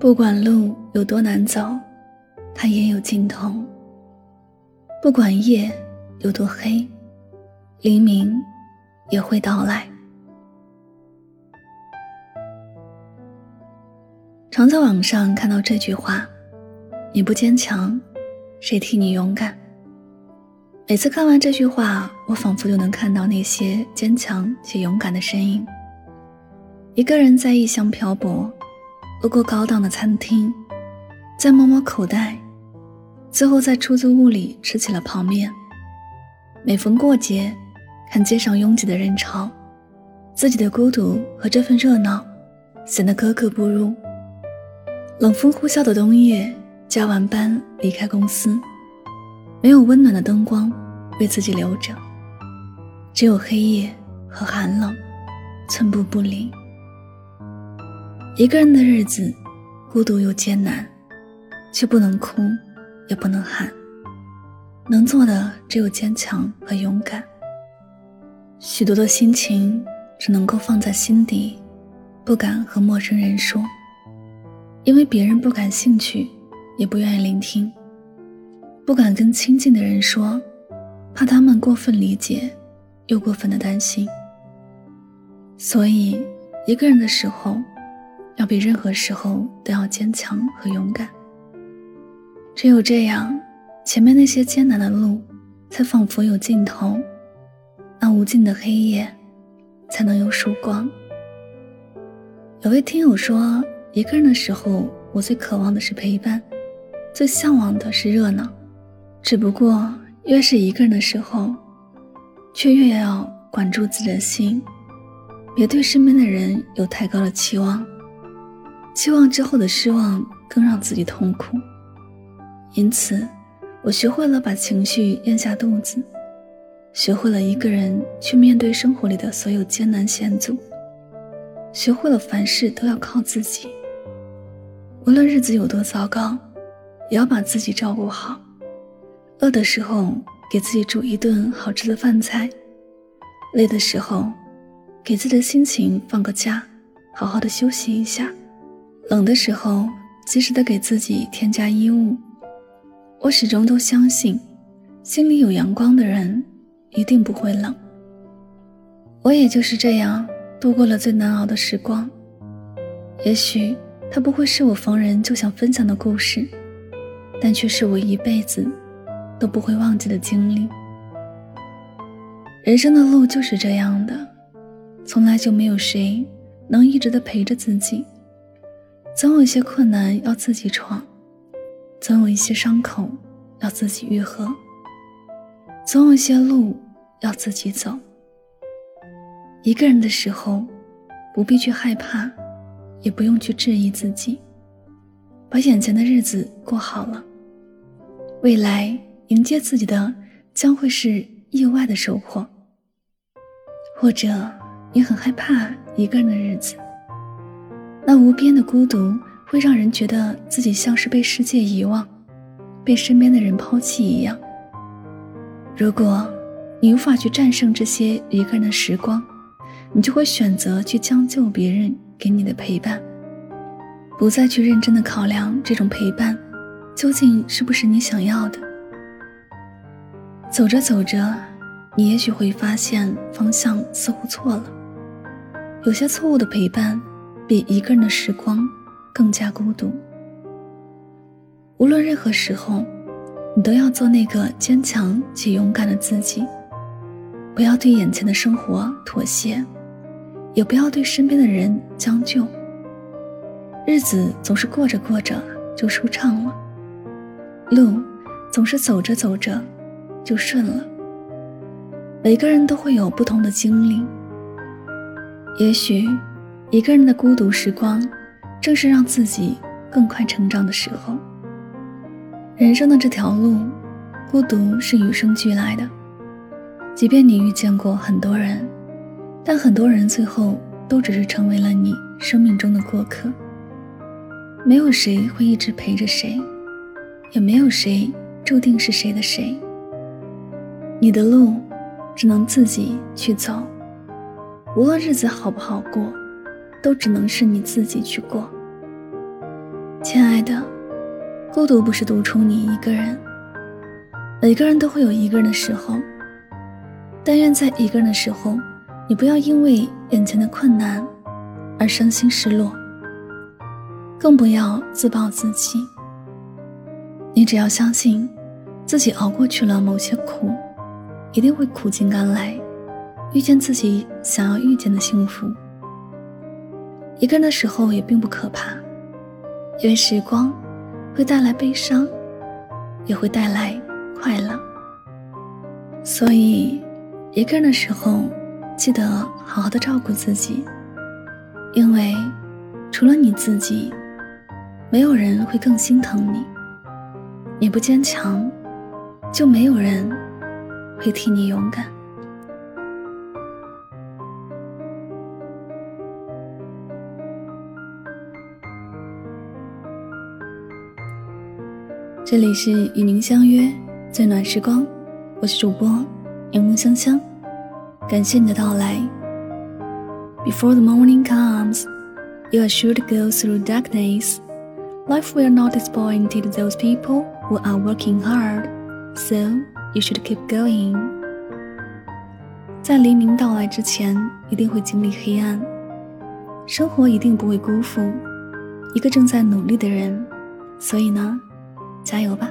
不管路有多难走，它也有尽头；不管夜有多黑，黎明也会到来。常在网上看到这句话：“你不坚强，谁替你勇敢？”每次看完这句话，我仿佛就能看到那些坚强且勇敢的身影。一个人在异乡漂泊。路过高档的餐厅，再摸摸口袋，最后在出租屋里吃起了泡面。每逢过节，看街上拥挤的人潮，自己的孤独和这份热闹显得格格不入。冷风呼啸的冬夜，加完班离开公司，没有温暖的灯光为自己留着，只有黑夜和寒冷，寸步不离。一个人的日子，孤独又艰难，却不能哭，也不能喊。能做的只有坚强和勇敢。许多的心情只能够放在心底，不敢和陌生人说，因为别人不感兴趣，也不愿意聆听。不敢跟亲近的人说，怕他们过分理解，又过分的担心。所以，一个人的时候。要比任何时候都要坚强和勇敢。只有这样，前面那些艰难的路才仿佛有尽头，那无尽的黑夜才能有曙光。有位听友说，一个人的时候，我最渴望的是陪伴，最向往的是热闹。只不过，越是一个人的时候，却越要管住自己的心，别对身边的人有太高的期望。期望之后的失望更让自己痛苦，因此，我学会了把情绪咽下肚子，学会了一个人去面对生活里的所有艰难险阻，学会了凡事都要靠自己。无论日子有多糟糕，也要把自己照顾好。饿的时候给自己煮一顿好吃的饭菜，累的时候给自己的心情放个假，好好的休息一下。冷的时候，及时的给自己添加衣物。我始终都相信，心里有阳光的人，一定不会冷。我也就是这样度过了最难熬的时光。也许它不会是我逢人就想分享的故事，但却是我一辈子都不会忘记的经历。人生的路就是这样的，从来就没有谁能一直的陪着自己。总有一些困难要自己闯，总有一些伤口要自己愈合，总有一些路要自己走。一个人的时候，不必去害怕，也不用去质疑自己，把眼前的日子过好了，未来迎接自己的将会是意外的收获。或者，你很害怕一个人的日子。那无边的孤独会让人觉得自己像是被世界遗忘，被身边的人抛弃一样。如果你无法去战胜这些一个人的时光，你就会选择去将就别人给你的陪伴，不再去认真的考量这种陪伴究竟是不是你想要的。走着走着，你也许会发现方向似乎错了，有些错误的陪伴。比一个人的时光更加孤独。无论任何时候，你都要做那个坚强且勇敢的自己，不要对眼前的生活妥协，也不要对身边的人将就。日子总是过着过着就舒畅了，路总是走着走着就顺了。每个人都会有不同的经历，也许一个人的孤独时光，正是让自己更快成长的时候。人生的这条路，孤独是与生俱来的。即便你遇见过很多人，但很多人最后都只是成为了你生命中的过客。没有谁会一直陪着谁，也没有谁注定是谁的谁。你的路。只能自己去走，无论日子好不好过，都只能是你自己去过。亲爱的，孤独不是独处你一个人，每个人都会有一个人的时候。但愿在一个人的时候，你不要因为眼前的困难而伤心失落，更不要自暴自弃。你只要相信，自己熬过去了某些苦。一定会苦尽甘来，遇见自己想要遇见的幸福。一个人的时候也并不可怕，因为时光会带来悲伤，也会带来快乐。所以，一个人的时候，记得好好的照顾自己，因为除了你自己，没有人会更心疼你。你不坚强，就没有人。会替你勇敢。这里是与您相约最暖时光，我是主播柠檬香香，感谢你的到来。Before the morning comes, you are sure to go through darkness. Life will not disappoint those people who are working hard, so. You should keep going。在黎明到来之前，一定会经历黑暗。生活一定不会辜负一个正在努力的人，所以呢，加油吧！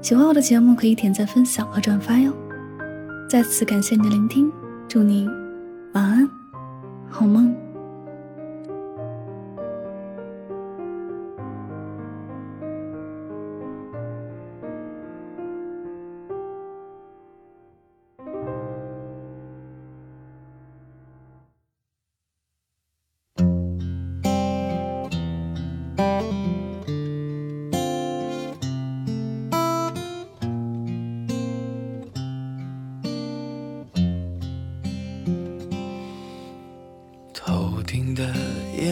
喜欢我的节目可以点赞、分享和转发哟。再次感谢你的聆听，祝你晚安，好梦。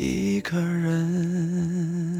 一个人。